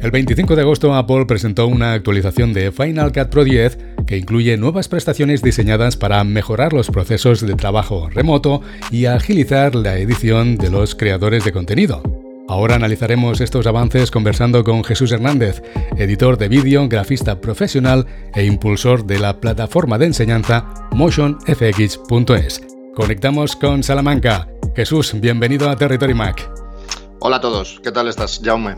El 25 de agosto Apple presentó una actualización de Final Cut Pro 10 que incluye nuevas prestaciones diseñadas para mejorar los procesos de trabajo remoto y agilizar la edición de los creadores de contenido. Ahora analizaremos estos avances conversando con Jesús Hernández, editor de vídeo, grafista profesional e impulsor de la plataforma de enseñanza motionfx.es. Conectamos con Salamanca. Jesús, bienvenido a Territory Mac. Hola a todos, ¿qué tal estás, Jaume?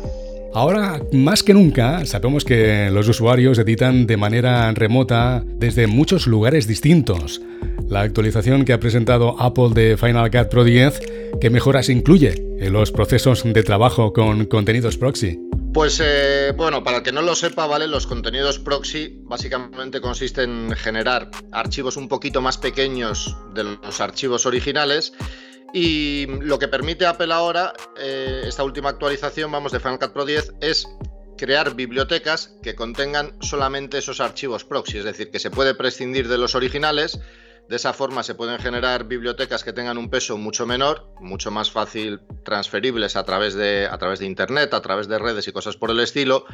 Ahora, más que nunca, sabemos que los usuarios editan de manera remota desde muchos lugares distintos. La actualización que ha presentado Apple de Final Cut Pro 10, ¿qué mejoras incluye en los procesos de trabajo con contenidos proxy? Pues eh, bueno, para el que no lo sepa, ¿vale? Los contenidos proxy básicamente consisten en generar archivos un poquito más pequeños de los archivos originales y lo que permite Apple ahora, eh, esta última actualización, vamos, de Final Cut Pro 10, es crear bibliotecas que contengan solamente esos archivos proxy, es decir, que se puede prescindir de los originales. De esa forma se pueden generar bibliotecas que tengan un peso mucho menor, mucho más fácil transferibles a través de, a través de Internet, a través de redes y cosas por el estilo.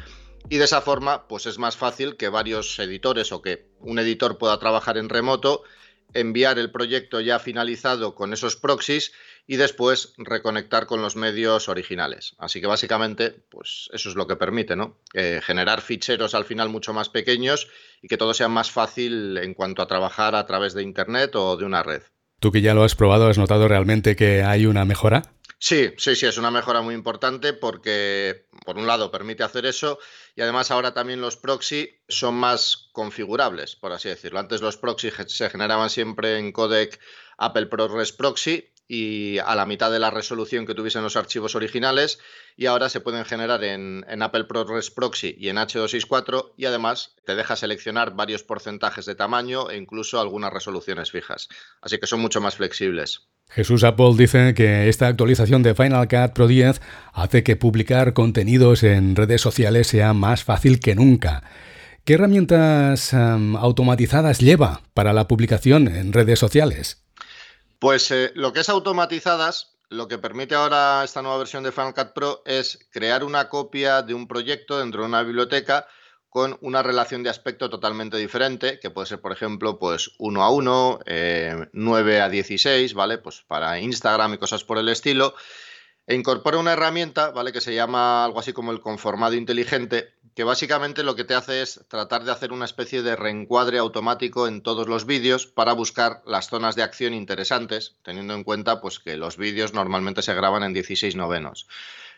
Y de esa forma, pues es más fácil que varios editores o que un editor pueda trabajar en remoto enviar el proyecto ya finalizado con esos proxies y después reconectar con los medios originales. Así que básicamente, pues eso es lo que permite, ¿no? Eh, generar ficheros al final mucho más pequeños y que todo sea más fácil en cuanto a trabajar a través de Internet o de una red. Tú que ya lo has probado, ¿has notado realmente que hay una mejora? Sí, sí, sí, es una mejora muy importante porque, por un lado, permite hacer eso y además ahora también los proxy son más configurables, por así decirlo. Antes los proxy se generaban siempre en codec Apple ProRes Proxy y a la mitad de la resolución que tuviesen los archivos originales y ahora se pueden generar en, Apple ProRes Proxy y en H264 y además te deja seleccionar varios porcentajes de tamaño e incluso algunas resoluciones fijas. Así que son mucho más flexibles. Jesús Apple dice que esta actualización de Final Cut Pro 10 hace que publicar contenidos en redes sociales sea más fácil que nunca. ¿Qué herramientas automatizadas lleva para la publicación en redes sociales? Pues eh, lo que es automatizadas, lo que permite ahora esta nueva versión de Final Cut Pro es crear una copia de un proyecto dentro de una biblioteca con una relación de aspecto totalmente diferente, que puede ser, por ejemplo, pues 1 a 1, 9 eh, a 16, ¿vale? Pues para Instagram y cosas por el estilo. E incorpora una herramienta, ¿vale? Que se llama algo así como el conformado inteligente, que básicamente lo que te hace es tratar de hacer una especie de reencuadre automático en todos los vídeos para buscar las zonas de acción interesantes, teniendo en cuenta pues, que los vídeos normalmente se graban en 16 novenos.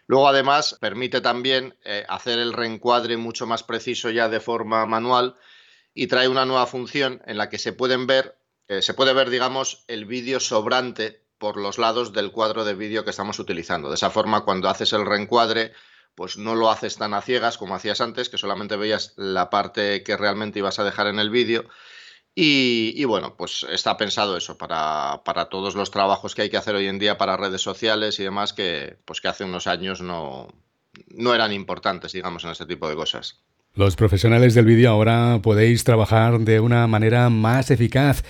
Luego, además, permite también eh, hacer el reencuadre mucho más preciso ya de forma manual y trae una nueva función en la que se pueden ver, eh, se puede ver, digamos, el vídeo sobrante por los lados del cuadro de vídeo que estamos utilizando. De esa forma, cuando haces el reencuadre, pues no lo haces tan a ciegas como hacías antes, que solamente veías la parte que realmente ibas a dejar en el vídeo, y, bueno, pues está pensado eso para, todos los trabajos que hay que hacer hoy en día para redes sociales y demás que, pues que hace unos años no, no eran importantes, digamos, en este tipo de cosas. Los profesionales del vídeo ahora podéis trabajar de una manera más eficaz.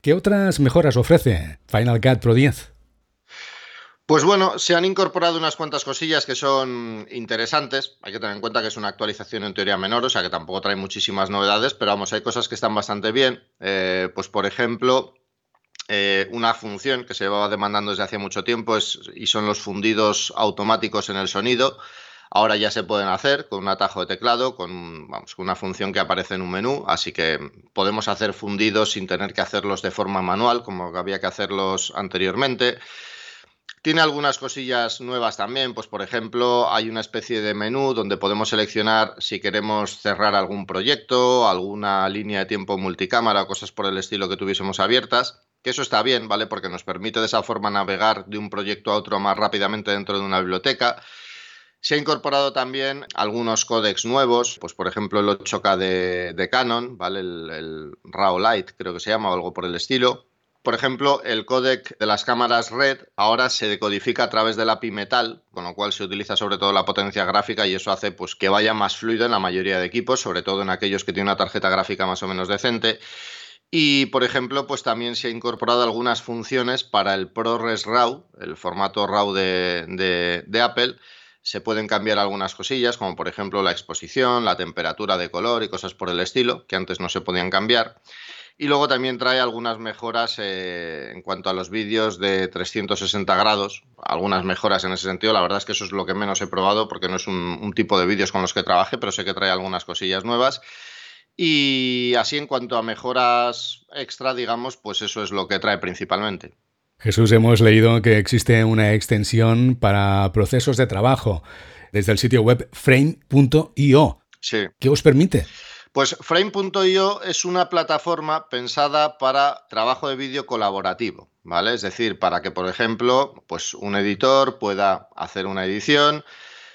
¿Qué otras mejoras ofrece Final Cut Pro 10? Pues bueno, se han incorporado unas cuantas cosillas que son interesantes. Hay que tener en cuenta que es una actualización en teoría menor, o sea que tampoco trae muchísimas novedades, pero vamos, hay cosas que están bastante bien. Eh, pues por ejemplo, eh, una función que se llevaba demandando desde hace mucho tiempo es, y son los fundidos automáticos en el sonido. Ahora ya se pueden hacer con un atajo de teclado, con, vamos, con una función que aparece en un menú, así que podemos hacer fundidos sin tener que hacerlos de forma manual, como había que hacerlos anteriormente. Tiene algunas cosillas nuevas también, pues por ejemplo hay una especie de menú donde podemos seleccionar si queremos cerrar algún proyecto, alguna línea de tiempo multicámara cosas por el estilo que tuviésemos abiertas, que eso está bien, ¿vale? Porque nos permite de esa forma navegar de un proyecto a otro más rápidamente dentro de una biblioteca. Se ha incorporado también algunos códecs nuevos, pues por ejemplo el 8K de, Canon, ¿vale? El, el RAW Light creo que se llama o algo por el estilo por ejemplo, el códec de las cámaras RED ahora se decodifica a través del API Metal, con lo cual se utiliza sobre todo la potencia gráfica y eso hace pues, que vaya más fluido en la mayoría de equipos, sobre todo en aquellos que tienen una tarjeta gráfica más o menos decente. Y, por ejemplo, pues también se ha incorporado algunas funciones para el ProRes RAW, el formato RAW de Apple, se pueden cambiar algunas cosillas, como por ejemplo la exposición, la temperatura de color y cosas por el estilo, que antes no se podían cambiar. Y luego también trae algunas mejoras eh, en cuanto a los vídeos de 360 grados, algunas mejoras en ese sentido. La verdad es que eso es lo que menos he probado porque no es un, tipo de vídeos con los que trabaje, pero sé que trae algunas cosillas nuevas. Y así en cuanto a mejoras extra, digamos, pues eso es lo que trae principalmente. Jesús, hemos leído que existe una extensión para procesos de trabajo desde el sitio web frame.io. Sí. ¿Qué os permite? Pues Frame.io es una plataforma pensada para trabajo de vídeo colaborativo, ¿vale? Es decir, para que, por ejemplo, pues un editor pueda hacer una edición,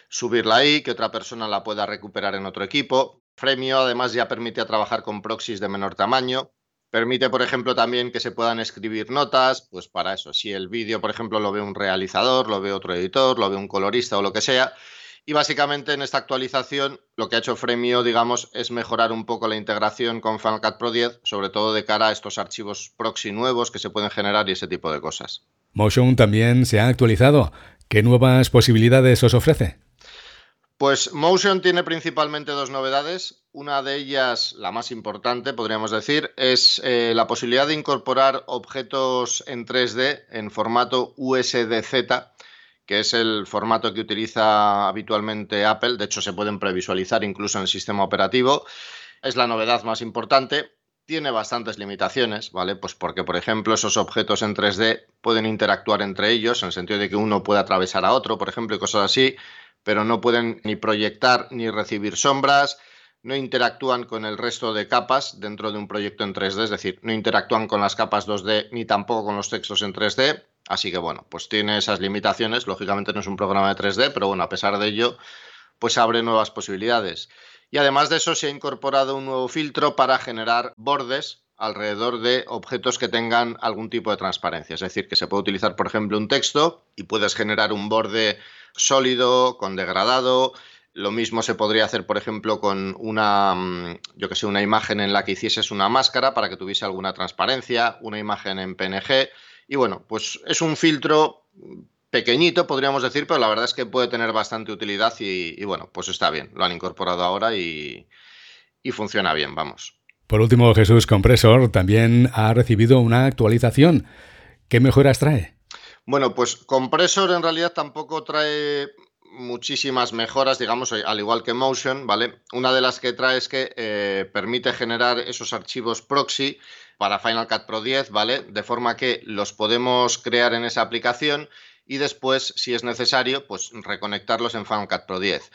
subirla ahí, que otra persona la pueda recuperar en otro equipo. Frame.io además ya permite trabajar con proxies de menor tamaño, Permite, por ejemplo, también que se puedan escribir notas, pues para eso, si el vídeo, por ejemplo, lo ve un realizador, lo ve otro editor, lo ve un colorista o lo que sea, y básicamente en esta actualización lo que ha hecho Fremio, digamos, es mejorar un poco la integración con Final Cut Pro 10, sobre todo de cara a estos archivos proxy nuevos que se pueden generar y ese tipo de cosas. Motion también se ha actualizado. ¿Qué nuevas posibilidades os ofrece? Pues Motion tiene principalmente dos novedades. Una de ellas, la más importante, podríamos decir, es eh, la posibilidad de incorporar objetos en 3D en formato USDZ que es el formato que utiliza habitualmente Apple. De hecho, se pueden previsualizar incluso en el sistema operativo. Es la novedad más importante. Tiene bastantes limitaciones, ¿vale? Pues porque, por ejemplo, esos objetos en 3D pueden interactuar entre ellos, en el sentido de que uno puede atravesar a otro, por ejemplo, y cosas así, pero no pueden ni proyectar ni recibir sombras, no interactúan con el resto de capas dentro de un proyecto en 3D, es decir, no interactúan con las capas 2D ni tampoco con los textos en 3D. Así que bueno, pues tiene esas limitaciones. Lógicamente no es un programa de 3D, pero bueno, a pesar de ello, pues abre nuevas posibilidades. Y además de eso, se ha incorporado un nuevo filtro para generar bordes alrededor de objetos que tengan algún tipo de transparencia. Es decir, que se puede utilizar, por ejemplo, un texto y puedes generar un borde sólido, con degradado. Lo mismo se podría hacer, por ejemplo, con una, mm, yo que sé, una imagen en la que hicieses una máscara para que tuviese alguna transparencia, una imagen en PNG. Y bueno, pues es un filtro pequeñito, podríamos decir, pero la verdad es que puede tener bastante utilidad y, bueno, pues está bien. Lo han incorporado ahora y, y funciona bien, vamos. Por último, Jesús Compressor también ha recibido una actualización. ¿Qué mejoras trae? Bueno, pues Compressor en realidad tampoco trae muchísimas mejoras, digamos, al igual que Motion, ¿vale? Una de las que trae es que eh, permite generar esos archivos proxy para Final Cut Pro 10, ¿vale? De forma que los podemos crear en esa aplicación y después, si es necesario, pues reconectarlos en Final Cut Pro 10.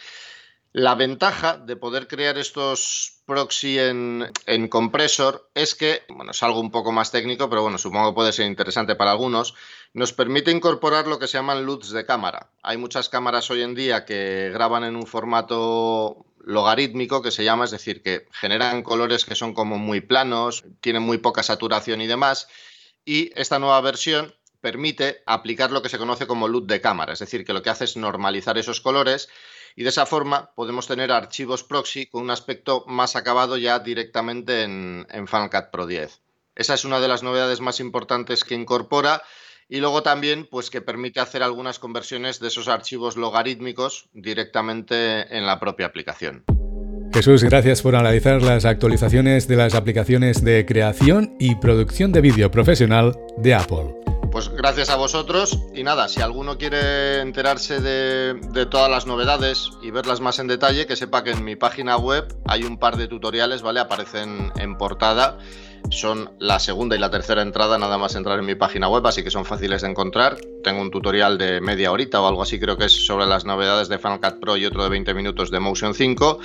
La ventaja de poder crear estos proxy en, compresor es que, bueno, es algo un poco más técnico, pero bueno, supongo que puede ser interesante para algunos, nos permite incorporar lo que se llaman LUTs de cámara. Hay muchas cámaras hoy en día que graban en un formato logarítmico que se llama, es decir, que generan colores que son como muy planos, tienen muy poca saturación y demás. Y esta nueva versión permite aplicar lo que se conoce como LUT de cámara, es decir, que lo que hace es normalizar esos colores y de esa forma podemos tener archivos proxy con un aspecto más acabado ya directamente en, en Final Cut Pro 10. Esa es una de las novedades más importantes que incorpora y luego también pues que permite hacer algunas conversiones de esos archivos logarítmicos directamente en la propia aplicación. Jesús, gracias por analizar las actualizaciones de las aplicaciones de creación y producción de vídeo profesional de Apple. Pues gracias a vosotros y nada, si alguno quiere enterarse de, todas las novedades y verlas más en detalle, que sepa que en mi página web hay un par de tutoriales, ¿vale? Aparecen en portada son la segunda y la tercera entrada, nada más entrar en mi página web, así que son fáciles de encontrar. Tengo un tutorial de media horita o algo así, creo que es sobre las novedades de Final Cut Pro y otro de 20 minutos de Motion 5.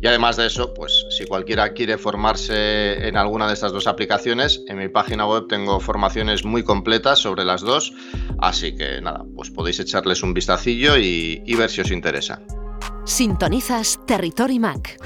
Y además de eso, pues si cualquiera quiere formarse en alguna de estas dos aplicaciones, en mi página web tengo formaciones muy completas sobre las dos. Así que nada, pues podéis echarles un vistacillo y, y ver si os interesa. Sintonizas Territory Mac.